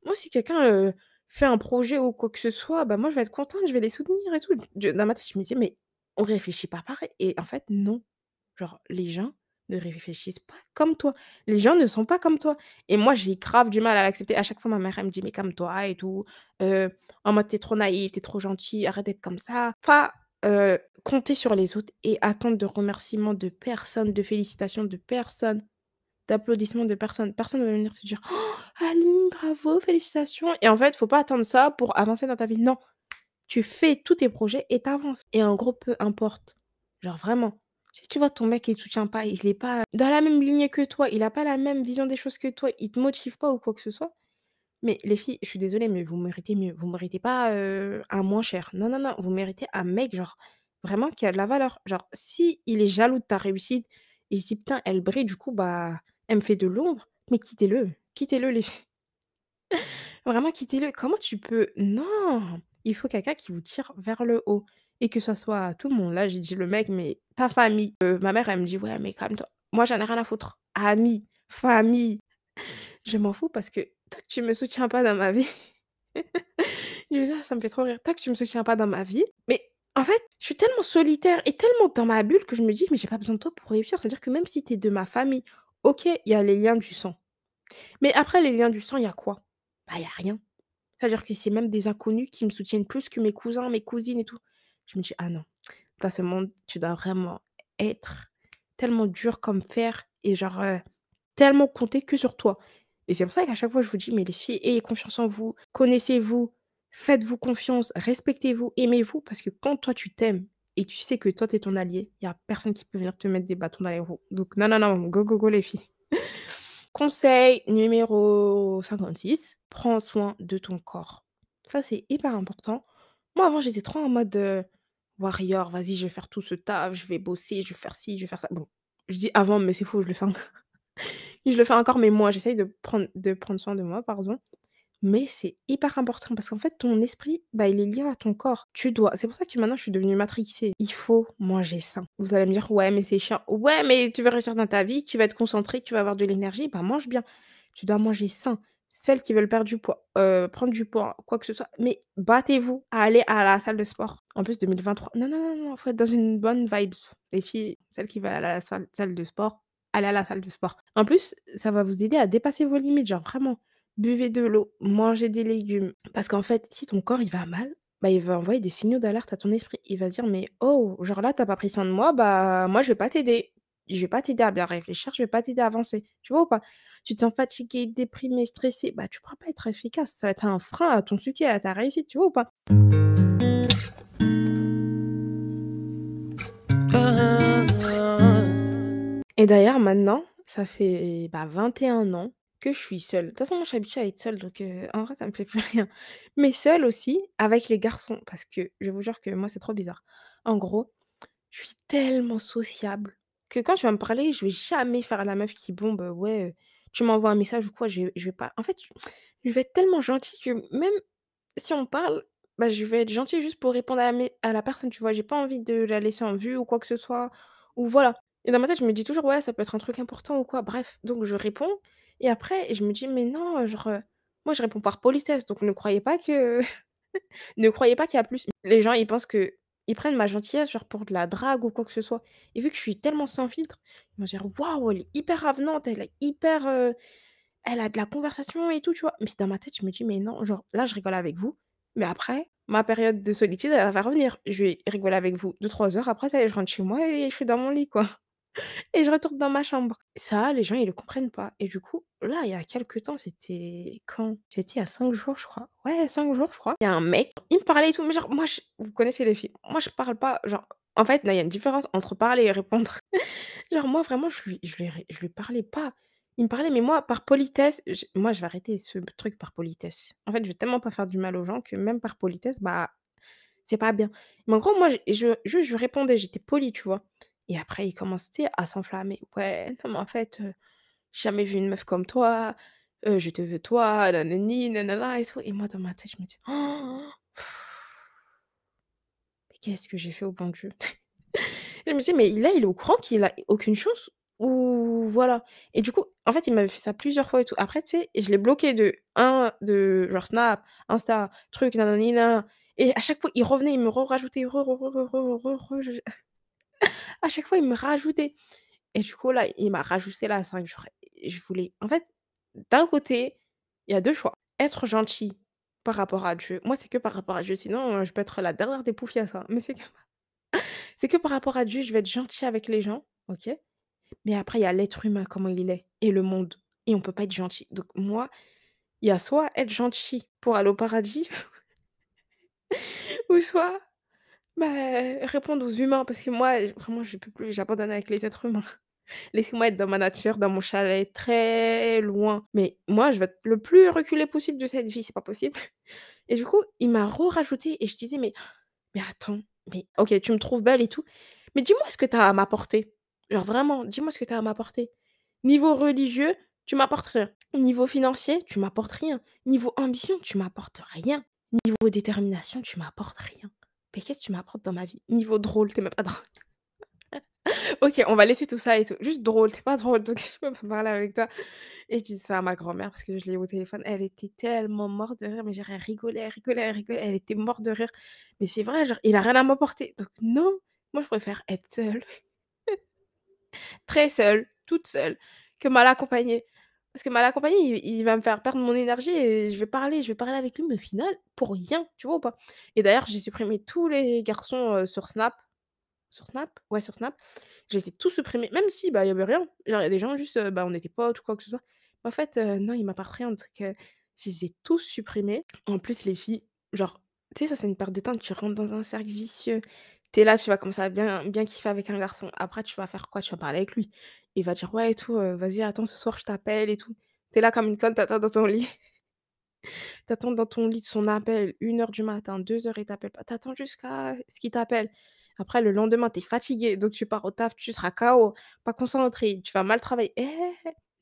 [SPEAKER 1] Moi, si quelqu'un, heu, fait un projet ou quoi que ce soit, bah, moi, je vais être contente, je vais les soutenir et tout». Dans ma tête, je me disais: «Mais on réfléchit pas pareil» et en fait, non. Genre, les gens ne réfléchissent pas comme toi. Les gens ne sont pas comme toi et moi, j'ai grave du mal à l'accepter. À chaque fois, ma mère, elle me dit: «Mais calme-toi et tout, heu, en mode: "Tu es trop naïf, tu es trop gentil, arrête d'être comme ça"». Pas, heu, compter sur les autres et attendre de remerciements de personne, de félicitations de personne, d'applaudissements de personne. Personne va venir te dire: «Oh Aline, bravo, félicitations» et en fait, faut pas attendre ça pour avancer dans ta vie. Non, Tu fais tous tes projets et tu avances et en gros, peu importe, genre vraiment, si tu vois ton mec il te soutient pas, il est pas dans la même lignée que toi, il a pas la même vision des choses que toi, il te motive pas ou quoi que ce soit, mais les filles, je suis désolée, mais vous méritez mieux. Vous méritez pas, heu, un moins cher. Non, non, non, vous méritez un mec, genre, vraiment qui a de la valeur. Genre, si il est jaloux de ta réussite, il se dit: «Putain, elle brille, du coup, bah, elle me fait de l'ombre», mais quittez-le, quittez-le les filles. Vraiment quittez-le. Comment tu peux? Non! Il faut quelqu'un qui vous tire vers le haut et que ça soit tout le monde. Là, j'ai dit le mec, mais ta famille. Heu, ma mère, elle me dit: «Ouais, mais calme-toi». Moi, j'en ai rien à foutre. Amis, famille, je m'en fous parce que tant que tu me soutiens pas dans ma vie je dis ça, ça me fait trop rire. Tant que tu me soutiens pas dans ma vie mais en fait, je suis tellement solitaire et tellement dans ma bulle que je me dis: «Mais j'ai pas besoin de toi pour réussir». C'est-à-dire que même si tu es de ma famille, OK, il y a les liens du sang. Mais après les liens du sang, il y a quoi? Bah, il y a rien. C'est-à-dire que c'est même des inconnus qui me soutiennent plus que mes cousins, mes cousines et tout. Je me dis: «Ah non, dans ce monde, tu dois vraiment être tellement dur comme fer et genre, tellement compter que sur toi». Et c'est pour ça qu'à chaque fois je vous dis: «Mais les filles, ayez confiance en vous, connaissez-vous, faites-vous confiance, respectez-vous, aimez-vous» parce que quand toi tu t'aimes et tu sais que toi tu es ton allié, il y a personne qui peut venir te mettre des bâtons dans les roues. Donc non, non, non, go, go, go les filles. Conseil numéro 56, prends soin de ton corps. Ça, c'est hyper important. Moi, avant, j'étais trop en mode, heu, warrior, vas-y, je vais faire tout ce taf, je vais bosser, je vais faire ci, je vais faire ça. Bon, je dis avant, mais c'est faux, je le fais encore. Je le fais encore, mais moi, j'essaye de prendre de prendre soin de moi, pardon. Mais c'est hyper important parce qu'en fait, ton esprit, bah, il est lié à ton corps. Tu dois c'est pour ça que maintenant je suis devenue matrixée. Il faut manger sain. Vous allez me dire: «Ouais, mais c'est chiant». Ouais, mais tu veux réussir dans ta vie, tu vas être concentré, tu vas avoir de l'énergie, bah, mange bien. Tu dois manger sain. Celles qui veulent perdre du poids, heu, prendre du poids, quoi que ce soit, mais battez-vous à aller à la salle de sport. En plus 2023 non, non, non, non, faut être dans une bonne vibes. Les filles, celles qui veulent aller à la salle de sport, allez à la salle de sport. En plus, ça va vous aider à dépasser vos limites, genre vraiment. Buvez de l'eau, mangez des légumes. Parce qu'en fait, si ton corps, il va mal, bah, il va envoyer des signaux d'alerte à ton esprit. Il va dire: «Mais oh, genre là, tu as pas pris soin de moi, bah, moi, je vais pas t'aider. Je vais pas t'aider à bien réfléchir, je vais pas t'aider à avancer». Tu vois ou pas? Tu te sens fatigué, déprimé, stressé, bah, tu pourras pas être efficace. Ça va être un frein à ton succès, à ta réussite, tu vois ou pas? Et d'ailleurs maintenant, ça fait, bah, 21 ans que je suis seule. De toute façon, moi, je suis habituée à être seule, donc en vrai, ça me fait plus rien. Mais seule aussi avec les garçons, parce que je vous jure que moi, c'est trop bizarre. En gros, je suis tellement sociable que quand tu vas me parler, je vais jamais faire la meuf qui bon, bah, ouais, tu m'envoies un message ou quoi, je vais vais pas en fait, je vais être tellement gentille que même si on parle, bah, je vais être gentille juste pour répondre à la à la personne, tu vois? J'ai pas envie de la laisser en vue ou quoi que ce soit ou voilà. Et dans ma tête, je me dis toujours: «Ouais, ça peut être un truc important ou quoi». Bref, donc je réponds et après je me dis: «Mais non, genre, heu, moi je réponds par politesse, donc ne croyez pas que ne croyez pas qu'il y a plus». Les gens, ils pensent que ils prennent ma gentillesse, genre, pour de la drague ou quoi que ce soit et vu que je suis tellement sans filtre, ils vont dire: «Waouh, elle est hyper avenante, elle est hyper, heu, elle a de la conversation et tout», tu vois? Mais dans ma tête, je me dis: «Mais non, genre, là, je rigole avec vous, mais après, ma période de solitude, elle va revenir. Je vais rigoler avec vous deux trois heures, après ça y est, je rentre chez moi et je suis dans mon lit, quoi». Et je retourne dans ma chambre. Ça, les gens, ils le comprennent pas et du coup, là, il y a quelque temps, c'était quand? C'était il y a 5 jours, je crois. Ouais, 5 jours, je crois. Il y a un mec, il me parlait et tout, mais genre moi je vous connaissez les filles, moi je parle pas, genre en fait, il y a une différence entre parler et répondre. Genre moi vraiment, je lui je lui je lui parlais pas. Il me parlait, mais moi par politesse, j moi je vais arrêter ce truc par politesse. En fait, je vais tellement pas faire du mal aux gens que même par politesse, bah c'est pas bien. Mais en gros, moi, je je lui répondais, j'étais polie, tu vois? Et après, il commence, à s'enflammer: «Ouais, non, mais en fait, heu, j'ai jamais vu une meuf comme toi, je te veux toi, nanani, nanana et tout» et moi, dans ma tête, je me dis: «Mais qu'est-ce que j'ai fait au bon Dieu?» je me dis: «Mais là, il est au courant qu'il a aucune chance ou voilà?» et du coup, en fait, il m'avait fait ça plusieurs fois et tout. Après, tu sais, je l'ai bloqué de un de genre Snap, Insta, truc, nanani, nanana et à chaque fois, il revenait, il me re-rajoutait, re, re, re, re, re, re, à chaque fois, il me rajoutait et du coup, là, il m'a rajouté là 5 jours et je voulais en fait, d'un côté, il y a 2 choix. Être gentil par rapport à Dieu. Moi, c'est que par rapport à Dieu, sinon, heu, je peux être la dernière des poufias, hein, mais c'est que c'est que par rapport à Dieu, je vais être gentille avec les gens, OK? Mais après, il y a l'être humain, comment il est et le monde et on peut pas être gentil. Donc moi, il y a soit être gentil pour aller au paradis ou soit, bah, répondre aux humains parce que moi, vraiment, je peux plus, j'abandonne avec les êtres humains. Laissez-moi être dans ma nature, dans mon chalet, très loin. Mais moi, je veux être le plus reculé possible de cette vie, c'est pas possible. Et du coup, il m'a re-rajouté et je disais: «Mais mais attends, mais OK, tu me trouves belle et tout, mais dis-moi ce que tu as à m'apporter. Genre vraiment, dis-moi ce que tu as à m'apporter. Niveau religieux, tu m'apportes rien. Niveau financier, tu m'apportes rien. Niveau ambition, tu m'apportes rien. Niveau détermination, tu m'apportes rien. Mais qu'est-ce que tu m'apportes dans ma vie? Niveau drôle, tu même pas drôle. OK, on va laisser tout ça et tout. Juste drôle, tu pas drôle, donc je peux pas parler avec toi. Et je dis ça à ma grand-mère parce que je l'ai eu au téléphone. Elle était tellement morte de rire, mais rigolait, elle rigolait, elle rigolait, elle était morte de rire. Mais c'est vrai, genre, il a rien à m'apporter. Donc non, moi je préfère être seule. Très seule, toute seule, que mal accompagnée. Parce que mal accompagné, il il va me faire perdre mon énergie et je vais parler je vais parler avec lui, mais au final, pour rien, tu vois ou pas? Et d'ailleurs, j'ai supprimé tous les garçons, sur Snap. Sur Snap? Ouais, sur Snap. Je les ai tous supprimés, même si, bah, il y avait rien. Genre, il y a des gens juste, heu, bah, on était potes ou quoi que ce soit. En fait, non, ils m'apportent rien, donc heu, je les ai tous supprimés. En plus, les filles, genre, tu sais, ça, c'est une perte de temps, tu rentres dans un cercle vicieux. Tu es là, tu vas commencer à bien bien kiffer avec un garçon. Après, tu vas faire quoi? Tu vas parler avec lui. Il va dire: «Ouais et tout, vas-y, attends, ce soir, je t'appelle et tout». Tu es là comme une conne, tu attends dans ton lit. Tu attends dans ton lit son appel, 01:00 du matin, 2:00, il t'appelle pas. Tu attends jusqu'à ce qu'il t'appelle. Après, le lendemain, tu es fatigué, donc tu pars au taf, tu seras KO, pas concentré, tu vas mal travailler. Eh!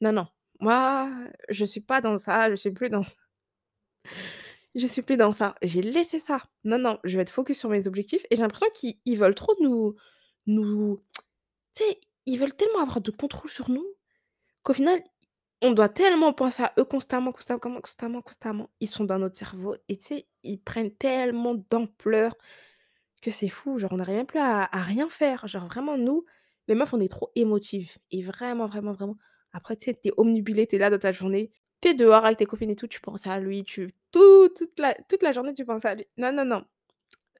[SPEAKER 1] Non, non, moi, je suis pas dans ça, je suis plus dans ça. Je suis plus dans ça. J'ai laissé ça. Non, non, je vais être focus sur mes objectifs et j'ai l'impression qu'ils ils veulent trop nous nous tu sais, ils veulent tellement avoir de contrôle sur nous qu'au final, on doit tellement penser à eux constamment, constamment, constamment, constamment. Ils sont dans notre cerveau et tu sais, ils prennent tellement d'ampleur que c'est fou. Genre, on n'arrive même plus à à rien faire. Genre vraiment, nous, les meufs, on est trop émotives et vraiment, vraiment, vraiment. Après, tu sais, tu es obnubilée, tu es là dans ta journée, tu es dehors avec tes copines et tout, tu penses à lui, tu tout toute la toute la journée, tu penses à lui. Non, non, non.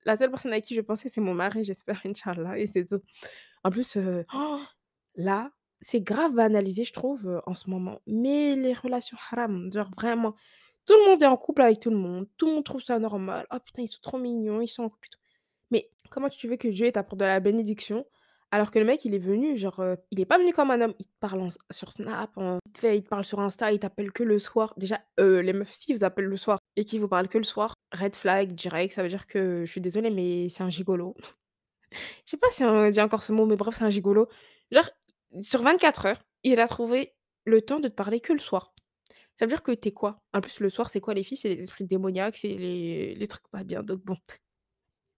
[SPEAKER 1] La seule personne à qui je pensais, c'est mon mari, j'espère, inch'Allah et c'est tout. En plus, heu, là, c'est grave banalisé, je trouve, en ce moment. Mais les relations haram, genre vraiment, tout le monde est en couple avec tout le monde, tout le monde trouve ça normal. «Oh putain, ils sont trop mignons, ils sont en couple et tout». Mais comment tu veux que Dieu, t'apporte de la bénédiction, alors que le mec, il est venu, genre, il est pas venu comme un homme. Il te parle sur Snap, en fait, il te parle sur Insta, il t'appelle que le soir. Déjà, les meufs, s'ils vous appellent le soir et qu'ils vous parlent que le soir, red flag direct, ça veut dire que je suis désolée, mais c'est un gigolo. Je sais pas si on dit encore ce mot, mais bref, c'est un gigolo. Genre, sur 24 heures, il a trouvé le temps de te parler que le soir. Ça veut dire que tu es quoi? En plus, le soir, c'est quoi les filles? C'est les esprits démoniaques, c'est les trucs pas bien, donc bon.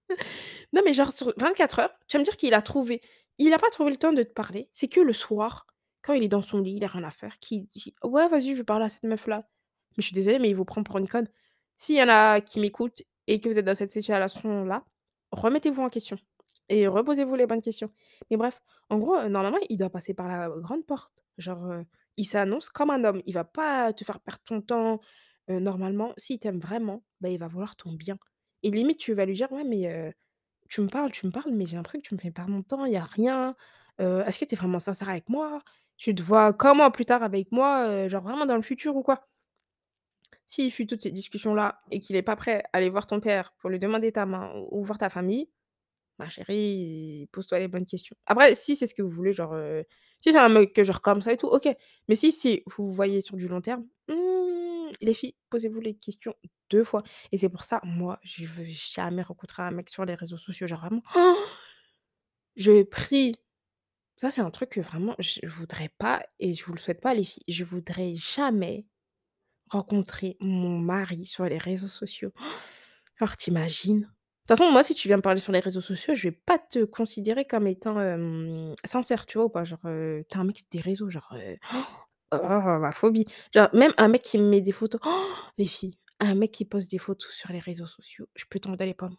[SPEAKER 1] Non, mais genre sur 24 heures, tu vas me dire qu'il a trouvé il a pas trouvé le temps de te parler, c'est que le soir, quand il est dans son lit, il a rien à faire, qu'il dit: «Ouais, vas-y, je vais parler à cette meuf-là». Mais je suis désolée, mais il vous prend pour une conne. S'il y en a qui m'écoutent et que vous êtes dans cette situation-là, remettez-vous en question et reposez-vous les bonnes questions. Mais bref, en gros, heu, normalement, il doit passer par la grande porte. Genre, heu, il s'annonce comme un homme. Il va pas te faire perdre ton temps. Heu, normalement, s'il t'aime vraiment, bah, il va vouloir ton bien et limite, tu vas lui dire: «Ouais, mais heu, tu me parles, tu me parles, mais j'ai l'impression que tu me fais perdre mon temps, il y a rien. Est-ce que tu es vraiment sincère avec moi? Tu te vois comment plus tard avec moi, genre vraiment dans le futur ou quoi?» S'il fuit toutes ces discussions-là et qu'il est pas prêt à aller voir ton père pour lui demander ta main ou voir ta famille, ma chérie, pose-toi les bonnes questions. Après, si c'est ce que vous voulez, genre, heu, si c'est un mec que genre comme ça et tout, OK. Mais si c'est vous voyez sur du long terme, mmh, les filles, posez-vous les questions 2 fois et c'est pour ça, moi, je veux jamais rencontrer un mec sur les réseaux sociaux, genre vraiment, je prie ça, c'est un truc que vraiment je voudrais pas et je vous le souhaite pas les filles, je voudrais jamais rencontrer mon mari sur les réseaux sociaux. Alors tu imagines? De toute façon, moi, si tu viens me parler sur les réseaux sociaux, je vais pas te considérer comme étant, sincère, tu vois ou pas? Genre, heu, tu es un mec des réseaux, genre, heu, oh, ma phobie. Genre, même un mec qui me met des photos les filles, un mec qui poste des photos sur les réseaux sociaux, je peux tomber dans les pommes.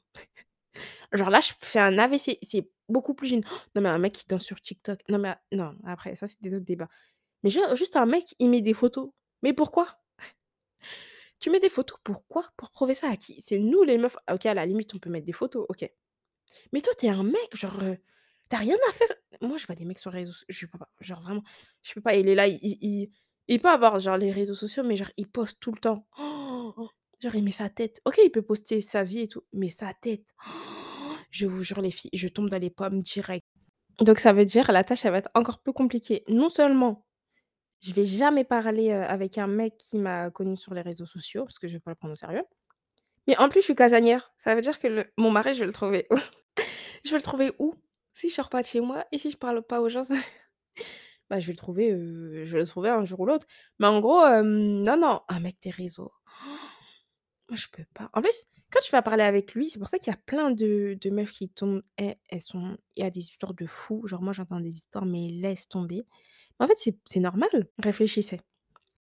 [SPEAKER 1] Genre là, je fais un AVC, c'est beaucoup plus gênant. Non, mais un mec qui danse sur TikTok, non, mais non, après ça, c'est des autres débats. Mais ju juste un mec, il met des photos. Mais pourquoi? Tu mets des photos, pourquoi? Pour prouver ça à qui? C'est nous les meufs OK, à la limite, on peut mettre des photos, OK. Mais toi, tu es un mec, genre, heu, tu as rien à faire. Moi, je vois des mecs sur les réseaux so je peux pas, genre vraiment, je peux pas. Il est là, il il il peut avoir genre les réseaux sociaux, mais genre il poste tout le temps. Genre, il met sa tête. OK, il peut poster sa vie et tout, mais sa tête, je vous jure les filles, je tombe dans les pommes direct. Donc ça veut dire la tâche, elle va être encore plus compliquée. Non seulement je vais jamais parler, avec un mec qui m'a connue sur les réseaux sociaux, parce que je vais pas le prendre au sérieux, mais en plus je suis casanière. Ça veut dire que mon mari, je vais le trouver où? Je vais le trouver où? Si je sors pas de chez moi et si je parle pas aux gens, bah, je vais le trouver, je vais le trouver un jour ou l'autre. Mais en gros, non, non, un mec des réseaux, moi je peux pas. En plus, quand tu vas parler avec lui, c'est pour ça qu'il y a plein de meufs qui tombent, elles elles sont il y a des histoires de fous, genre moi j'entends des histoires, mais laisse tomber. En fait, c'est normal. Réfléchissez.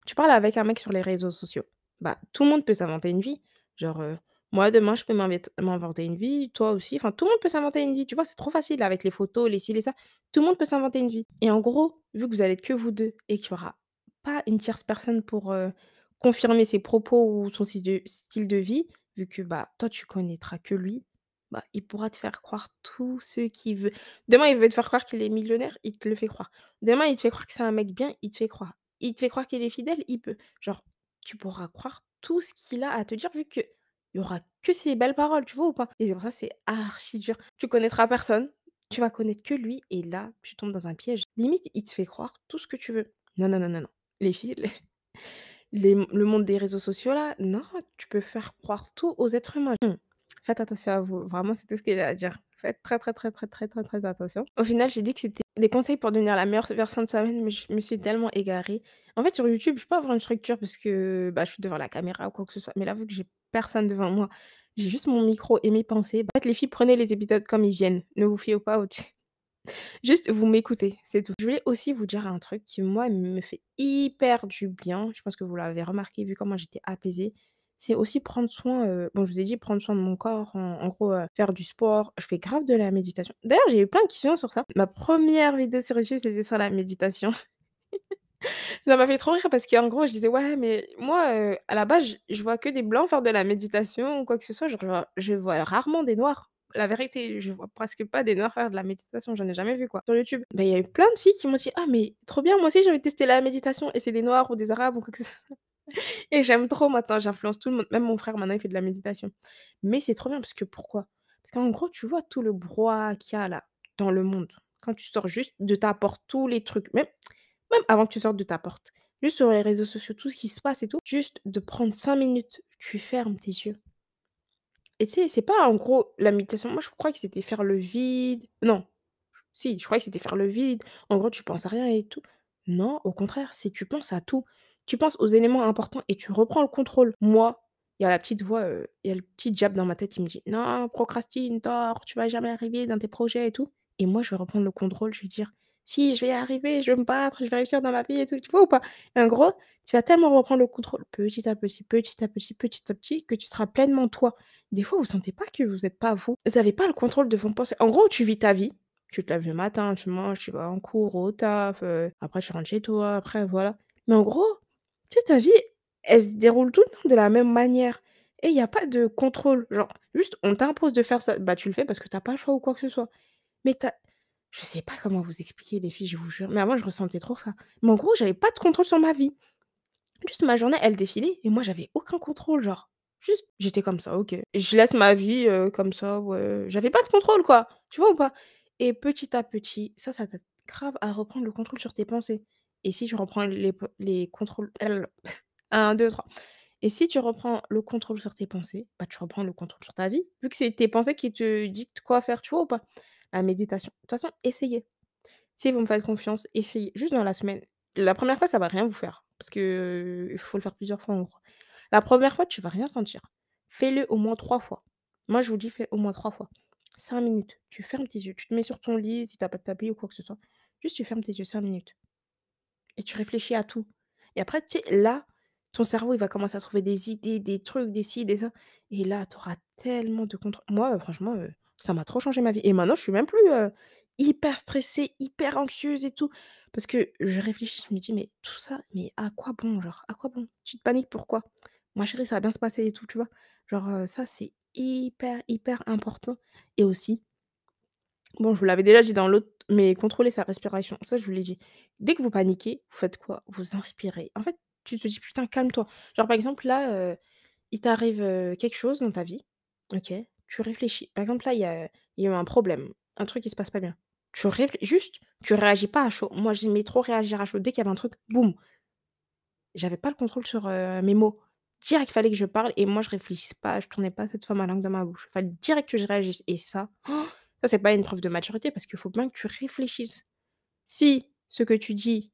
[SPEAKER 1] Tu parles avec un mec sur les réseaux sociaux, bah, tout le monde peut s'inventer une vie. Genre, heu, moi demain je peux m'invent m'inventer une vie, toi aussi, enfin tout le monde peut s'inventer une vie, tu vois? C'est trop facile avec les photos, les ci, les ça. Tout le monde peut s'inventer une vie et en gros, vu que vous allez être que vous 2 et qu'il y aura pas une tierce personne pour, heu, confirmer ses propos ou son style de style de vie, vu que, bah, toi tu connaîtras que lui, bah, il pourra te faire croire tout ce qu'il veut. Demain, il veut te faire croire qu'il est millionnaire, il te le fait croire. Demain, il te fait croire que c'est un mec bien, il te fait croire. Il te fait croire qu'il est fidèle, il peut. Genre, tu pourras croire tout ce qu'il a à te dire vu qu'il y aura que ses belles paroles, tu vois ou pas? Et c'est pour ça, c'est archi dur. Tu connaîtras personne, tu vas connaître que lui et là, tu tombes dans un piège. Limite, il te fait croire tout ce que tu veux. Non, non, non, non, non. Les filles, les les le monde des réseaux sociaux là, non, tu peux faire croire tout aux êtres humains. Mmh. Faites attention à vous. Vraiment, c'est tout ce que j'ai à dire. Faites très, très, très, très, très, très, très attention. Au final, j'ai dit que c'était des conseils pour devenir la meilleure version de soi-même, mais je me suis tellement égarée. En fait, sur YouTube, je peux avoir une structure parce que, bah, je suis devant la caméra ou quoi que ce soit. Mais là, vu que j'ai personne devant moi, j'ai juste mon micro et mes pensées. Les filles, prenez les épisodes comme ils viennent. Ne vous fiez pas au Juste, vous m'écoutez, c'est tout. Je voulais aussi vous dire un truc qui, moi, me fait hyper du bien. Je pense que vous l'avez remarqué vu comment j'étais apaisée. C'est aussi prendre soin, bon, je vous ai dit prendre soin de mon corps, en gros, faire du sport. Je fais grave de la méditation. D'ailleurs, j'ai eu plein de questions sur ça. Ma première vidéo sur YouTube, c'était sur la méditation. Ça m'a fait trop rire parce qu'en gros, je disais: «Ouais, mais moi, à la base, je vois que des blancs faire de la méditation ou quoi que ce soit, genre, je vois je vois rarement des noirs». La vérité, je vois presque pas des noirs faire de la méditation, j'en ai jamais vu, quoi, sur YouTube. Bah, il y a eu plein de filles qui m'ont dit: «Ah mais trop bien, moi aussi j'ai envie de tester la méditation» et c'est des noirs ou des arabes ou quoi que ce soit et j'aime trop maintenant, j'influence tout le monde, même mon frère maintenant il fait de la méditation. Mais c'est trop bien parce que pourquoi? Parce qu'en gros, tu vois tout le brouhaha qu'il y a là, dans le monde, quand tu sors juste de ta porte, tous les trucs, même même avant que tu sortes de ta porte, juste sur les réseaux sociaux, tout ce qui se passe et tout, juste de prendre 5 minutes, tu fermes tes yeux et tu sais, c'est pas en gros la méditation, moi je crois que c'était faire le vide non, si, je croyais que c'était faire le vide, en gros tu penses à rien et tout. Non, au contraire, c'est tu penses à tout. Tu penses aux éléments importants et tu reprends le contrôle. Moi, il y a la petite voix, heu, il y a le petit diable dans ma tête, il me dit: «Non, procrastine, dors, tu vas jamais arriver dans tes projets et tout» et moi je vais reprendre le contrôle, je vais dire: «Si, je vais y arriver, je vais me battre, je vais réussir dans ma vie et tout», tu vois ou pas? Et en gros, tu vas tellement reprendre le contrôle petit à petit, petit à petit, petit à petit, que tu seras pleinement toi. Des fois, vous sentez pas que vous êtes pas vous. Vous avez pas le contrôle de vos pensées. En gros, tu vis ta vie, tu te lèves le matin, tu manges, tu vas en cours, au taf, heu, après tu rentres chez toi, après voilà. Mais en gros, tu sais, ta vie, elle se déroule tout le temps de la même manière et il y a pas de contrôle. Genre, juste on t'impose de faire ça, bah, tu le fais parce que tu as pas le choix ou quoi que ce soit. Mais tu je sais pas comment vous expliquer les filles, je vous jure, mais avant je ressentais trop ça. Mais en gros, j'avais pas de contrôle sur ma vie. Juste ma journée, elle défilait et moi j'avais aucun contrôle, genre, juste j'étais comme ça, OK. Je laisse ma vie, heu, comme ça, ouais, j'avais pas de contrôle quoi, tu vois ou pas? Et petit à petit, ça, ça t'aide grave à reprendre le contrôle sur tes pensées. Et si je reprends les contrôles l 1, 2, 3 et si tu reprends le contrôle sur tes pensées, bah, tu reprends le contrôle sur ta vie, vu que c'est tes pensées qui te dictent quoi faire, tu vois ou pas? La méditation, de toute façon, essayez. Si vous me faites confiance, essayez, juste dans la semaine. La première fois, ça va rien vous faire parce que, il faut le faire plusieurs fois, en gros. La première fois, tu vas rien sentir. Fais-le au moins 3 fois. Moi, je vous dis, fais au moins 3 fois. 5 minutes, tu fermes tes yeux, tu te mets sur ton lit si tu as pas de tapis ou quoi que ce soit. Juste, tu fermes tes yeux 5 minutes et tu réfléchis à tout et après, tu sais, là, ton cerveau, il va commencer à trouver des idées, des trucs, des ci, des ça et là, tu auras tellement de contrôle. Moi, franchement, ça m'a trop changé ma vie et maintenant, je suis même plus, hyper stressée, hyper anxieuse et tout parce que je réfléchis, je me dis: «Mais tout ça, mais à quoi bon, genre, à quoi bon? Tu te paniques pourquoi? Ma chérie, ça va bien se passer et tout», tu vois? Genre, ça, c'est hyper, hyper important et aussi Bon, je vous l'avais déjà dit dans l'autre, mais contrôler sa respiration, ça je vous l'ai dit. Dès que vous paniquez, vous faites quoi? Vous inspirez. En fait, tu te dis: «Putain, calme-toi». Genre par exemple là, Il t'arrive, quelque chose dans ta vie, OK, tu réfléchis. Par exemple, là, il y a il y a eu un problème, un truc qui se passe pas bien. Tu réfl juste, tu réagis pas à chaud. Moi, j'aimais trop réagir à chaud. Dès qu'il y avait un truc, boum! J'avais pas le contrôle sur, mes mots. Direct, il fallait que je parle et moi je réfléchisse pas, je tournais pas cette fois ma langue dans ma bouche. Fallait direct que je réagisse et ça, ça c'est pas une preuve de maturité parce qu'il faut bien que tu réfléchisses. Si ce que tu dis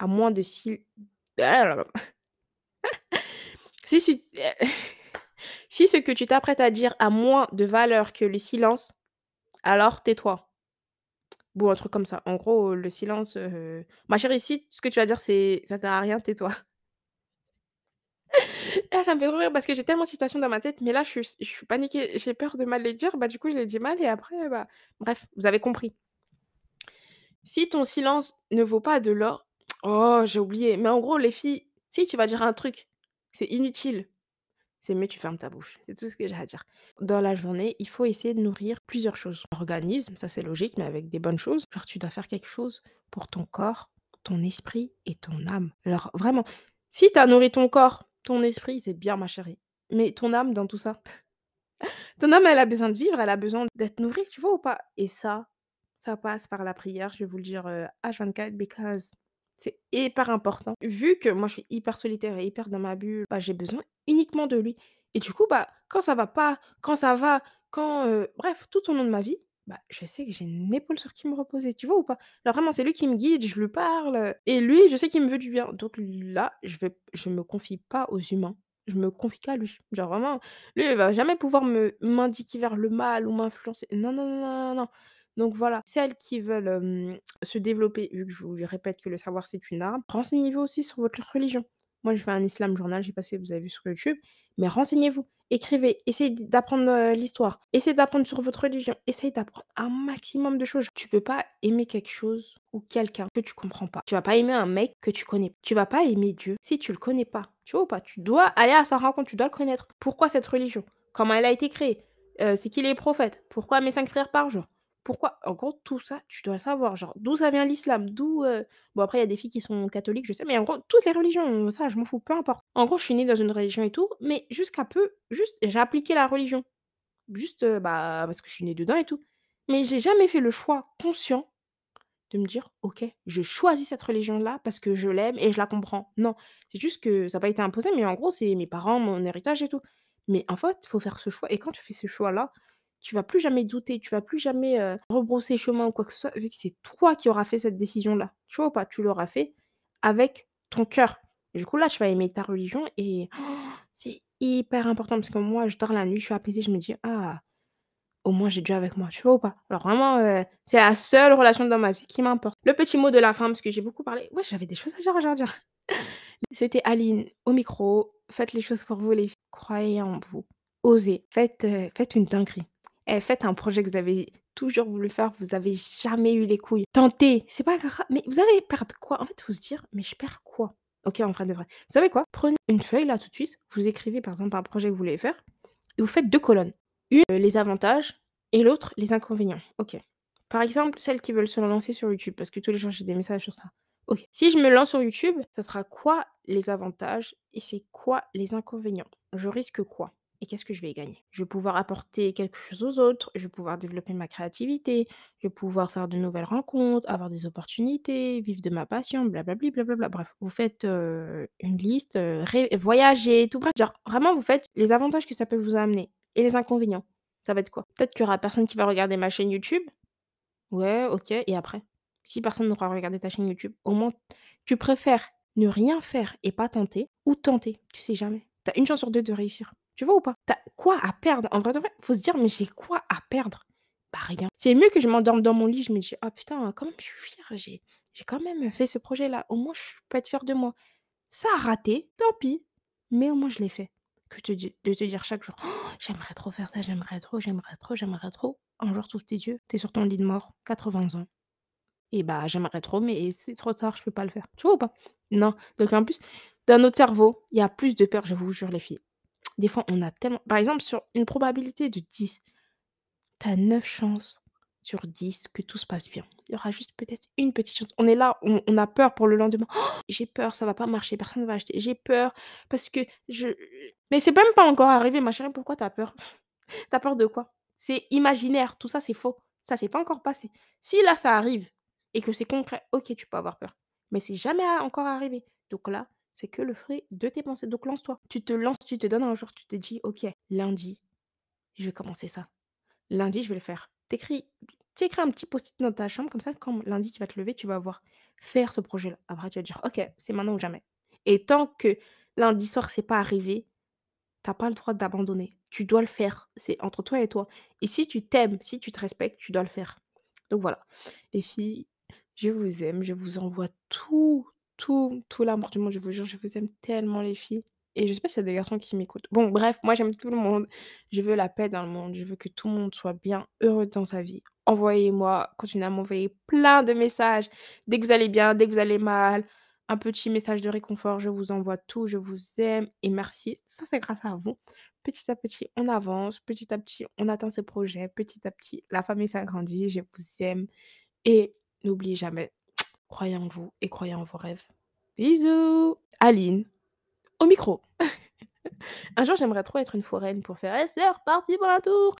[SPEAKER 1] a moins de si si si ce que tu t'apprêtes à dire a moins de valeur que le silence, alors tais-toi. Bon, un truc comme ça. En gros, le silence, heu: «Ma chérie, si ce que tu vas dire c'est ça sert à rien, tais-toi». Ah, ça me fait rire parce que j'ai tellement de citations dans ma tête, mais là, je suis je suis paniquée, j'ai peur de mal les dire, bah, du coup, je les dis mal et après, bah, bref, vous avez compris. Si ton silence ne vaut pas de l'or oh, j'ai oublié, mais en gros, les filles, si tu vas dire un truc, c'est inutile, c'est mieux tu fermes ta bouche. C'est tout ce que j'ai à dire. Dans la journée, il faut essayer de nourrir plusieurs choses. L'organisme, ça c'est logique, mais avec des bonnes choses. Genre, tu dois faire quelque chose pour ton corps, ton esprit et ton âme. Alors vraiment, si tu as nourri ton corps, ton esprit, c'est bien ma chérie, mais ton âme dans tout ça? Ton âme, elle a besoin de vivre, elle a besoin d'être nourrie, tu vois ou pas? Et ça, ça passe par la prière, je vais vous le dire, heu, H24 because c'est hyper important. Vu que moi, je suis hyper solitaire et hyper dans ma bulle, bah, j'ai besoin uniquement de lui et du coup, bah, quand ça va pas, quand ça va, quand, heu, bref, tout au long de ma vie, bah, je sais que j'ai une épaule sur qui me reposer, tu vois ou pas? Alors vraiment, c'est lui qui me guide, je lui parle, et lui, je sais qu'il me veut du bien. Donc là, je vais je me confie pas aux humains, je me confie qu'à lui. Genre vraiment, lui, il va jamais pouvoir me m'indiquer vers le mal ou m'influencer. Non, non, non, non, non. Donc voilà, celles qui veulent, se développer, vu que je vous répète que le savoir c'est une arme, renseignez-vous aussi sur votre religion. Moi, je fais un islam journal, j'ai passé vous avez vu sur YouTube, mais renseignez-vous, écrivez, essayez d'apprendre, l'histoire, essayez d'apprendre sur votre religion, essayez d'apprendre un maximum de choses. Tu peux pas aimer quelque chose ou quelqu'un que tu comprends pas. Tu vas pas aimer un mec que tu connais. Tu vas pas aimer Dieu si tu le connais pas. Tu vois ou pas? Tu dois aller à sa rencontre, tu dois le connaître. Pourquoi cette religion? Comment elle a été créée? C'est qui les prophètes? Pourquoi mes 5 prières par jour? Pourquoi? En gros, tout ça, tu dois savoir, genre d'où ça vient l'islam, d'où, bon après il y a des filles qui sont catholiques, je sais, mais en gros, toutes les religions, ça je m'en fous, peu importe. En gros, je suis née dans une religion et tout, mais jusqu'à peu juste j'ai appliqué la religion. Juste, bah, parce que je suis née dedans et tout. Mais j'ai jamais fait le choix conscient de me dire: «OK, je choisis cette religion-là parce que je l'aime et je la comprends». Non, c'est juste que ça a pas été imposé, mais en gros, c'est mes parents, mon héritage et tout. Mais en fait, il faut faire ce choix et quand tu fais ce choix-là, tu vas plus jamais douter, tu vas plus jamais, rebrousser chemin ou quoi que ce soit, vu que c'est toi qui auras fait cette décision-là. Tu vois ou pas? Tu l'auras fait avec ton cœur. Du coup, là, tu vas aimer ta religion et c'est hyper important parce que moi, je dors la nuit, je suis apaisée, je me dis: «Ah, au moins j'ai Dieu avec moi». Tu vois ou pas? Alors vraiment, c'est la seule relation dans ma vie qui m'importe. Le petit mot de la fin, parce que j'ai beaucoup parlé. Ouais, j'avais des choses à dire aujourd'hui. C'était Aline au micro. Faites les choses pour vous les filles. Croyez en vous. Osez. Faites, faites une dinguerie. Eh, faites un projet que vous avez toujours voulu faire, vous avez jamais eu les couilles. Tentez, c'est pas grave, mais vous allez perdre quoi? En fait, faut se dire: «Mais je perds quoi?» OK, en vrai de vrai. Vous savez quoi? Prenez une feuille là tout de suite, vous écrivez par exemple un projet que vous voulez faire et vous faites 2 colonnes. Une, heu, les avantages et l'autre, les inconvénients. OK. Par exemple, celles qui veulent se lancer sur YouTube, parce que tous les jours j'ai des messages sur ça. OK. Si je me lance sur YouTube, ça sera quoi les avantages et c'est quoi les inconvénients? Je risque quoi? Et qu'est-ce que je vais gagner? Je vais pouvoir apporter quelque chose aux autres, je vais pouvoir développer ma créativité, je vais pouvoir faire de nouvelles rencontres, avoir des opportunités, vivre de ma passion, blablabli, blablabla. Bref, vous faites, une liste, ré voyager, tout bref, genre vraiment vous faites les avantages que ça peut vous amener et les inconvénients. Ça va être quoi? Peut-être qu'il y aura personne qui va regarder ma chaîne YouTube? Ouais, OK et après? Si personne n'aura regardé ta chaîne YouTube, au moins tu préfères ne rien faire et pas tenter ou tenter, tu sais jamais. Tu as une chance sur 2 de réussir. Tu vois ou pas? Tu as quoi à perdre? En vrai de vrai, faut se dire: «Mais j'ai quoi à perdre?» bah, rien. C'est mieux que je m'endorme dans mon lit, je me dis: «Ah putain, quand même je suis fière, j'ai quand même fait ce projet-là, au moins je peux être fière de moi. Ça a raté, tant pis, mais au moins je l'ai fait». Que de te dire chaque jour: «Oh, «J'aimerais trop faire ça, j'aimerais trop, j'aimerais trop, j'aimerais trop». Un jour, tu ouvres tes yeux, tu es sur ton lit de mort, 80 ans. Et bah, j'aimerais trop, mais c'est trop tard, je peux pas le faire. Tu vois ou pas? Non, donc en plus, dans notre cerveau, il y a plus de peur, je vous jure les filles. Des fois, on a tellement par exemple, sur une probabilité de 10, tu as 9 chances sur 10 que tout se passe bien. Il y aura juste peut-être une petite chance. On est là, on a peur pour le lendemain. J'ai peur, ça va pas marcher, personne va acheter. J'ai peur parce que je mais c'est même pas encore arrivé ma chérie, pourquoi tu as peur? Tu as peur de quoi? C'est imaginaire, tout ça c'est faux. Ça s'est pas encore passé. Si là ça arrive et que c'est concret, OK, tu peux avoir peur. Mais c'est jamais encore arrivé. Donc là, c'est que le fruit de tes pensées. Donc lance-toi. Tu te lances, tu te donnes un jour, tu te dis: «OK, lundi, je vais commencer ça. Lundi, je vais le faire». Tu écris un petit post-it dans ta chambre comme ça, quand lundi tu vas te lever, tu vas voir faire ce projet-là. Après tu vas dire: «OK, c'est maintenant ou jamais» et tant que lundi soir, c'est pas arrivé, tu as pas le droit d'abandonner. Tu dois le faire. C'est entre toi et toi et si tu t'aimes, si tu te respectes, tu dois le faire. Donc voilà. Les filles, je vous aime, je vous envoie tout, tout, tout l'amour du monde, je vous jure, je vous aime tellement les filles et je sais pas s'il y a des garçons qui m'écoutent. Bon bref, moi j'aime tout le monde. Je veux la paix dans le monde, je veux que tout le monde soit bien, heureux dans sa vie. Envoyez-moi, continuez à m'envoyer plein de messages. Dès que vous allez bien, dès que vous allez mal, un petit message de réconfort, je vous envoie tout, je vous aime et merci. Ça, c'est grâce à vous. Petit à petit, on avance, petit à petit, on atteint ses projets, petit à petit, la famille s'agrandit, je vous aime et n'oubliez jamais, croyez en vous et croyez en vos rêves. Bisous! Aline, au micro. Un jour, j'aimerais trop être une foraine pour faire: «Et c'est pour un tour!»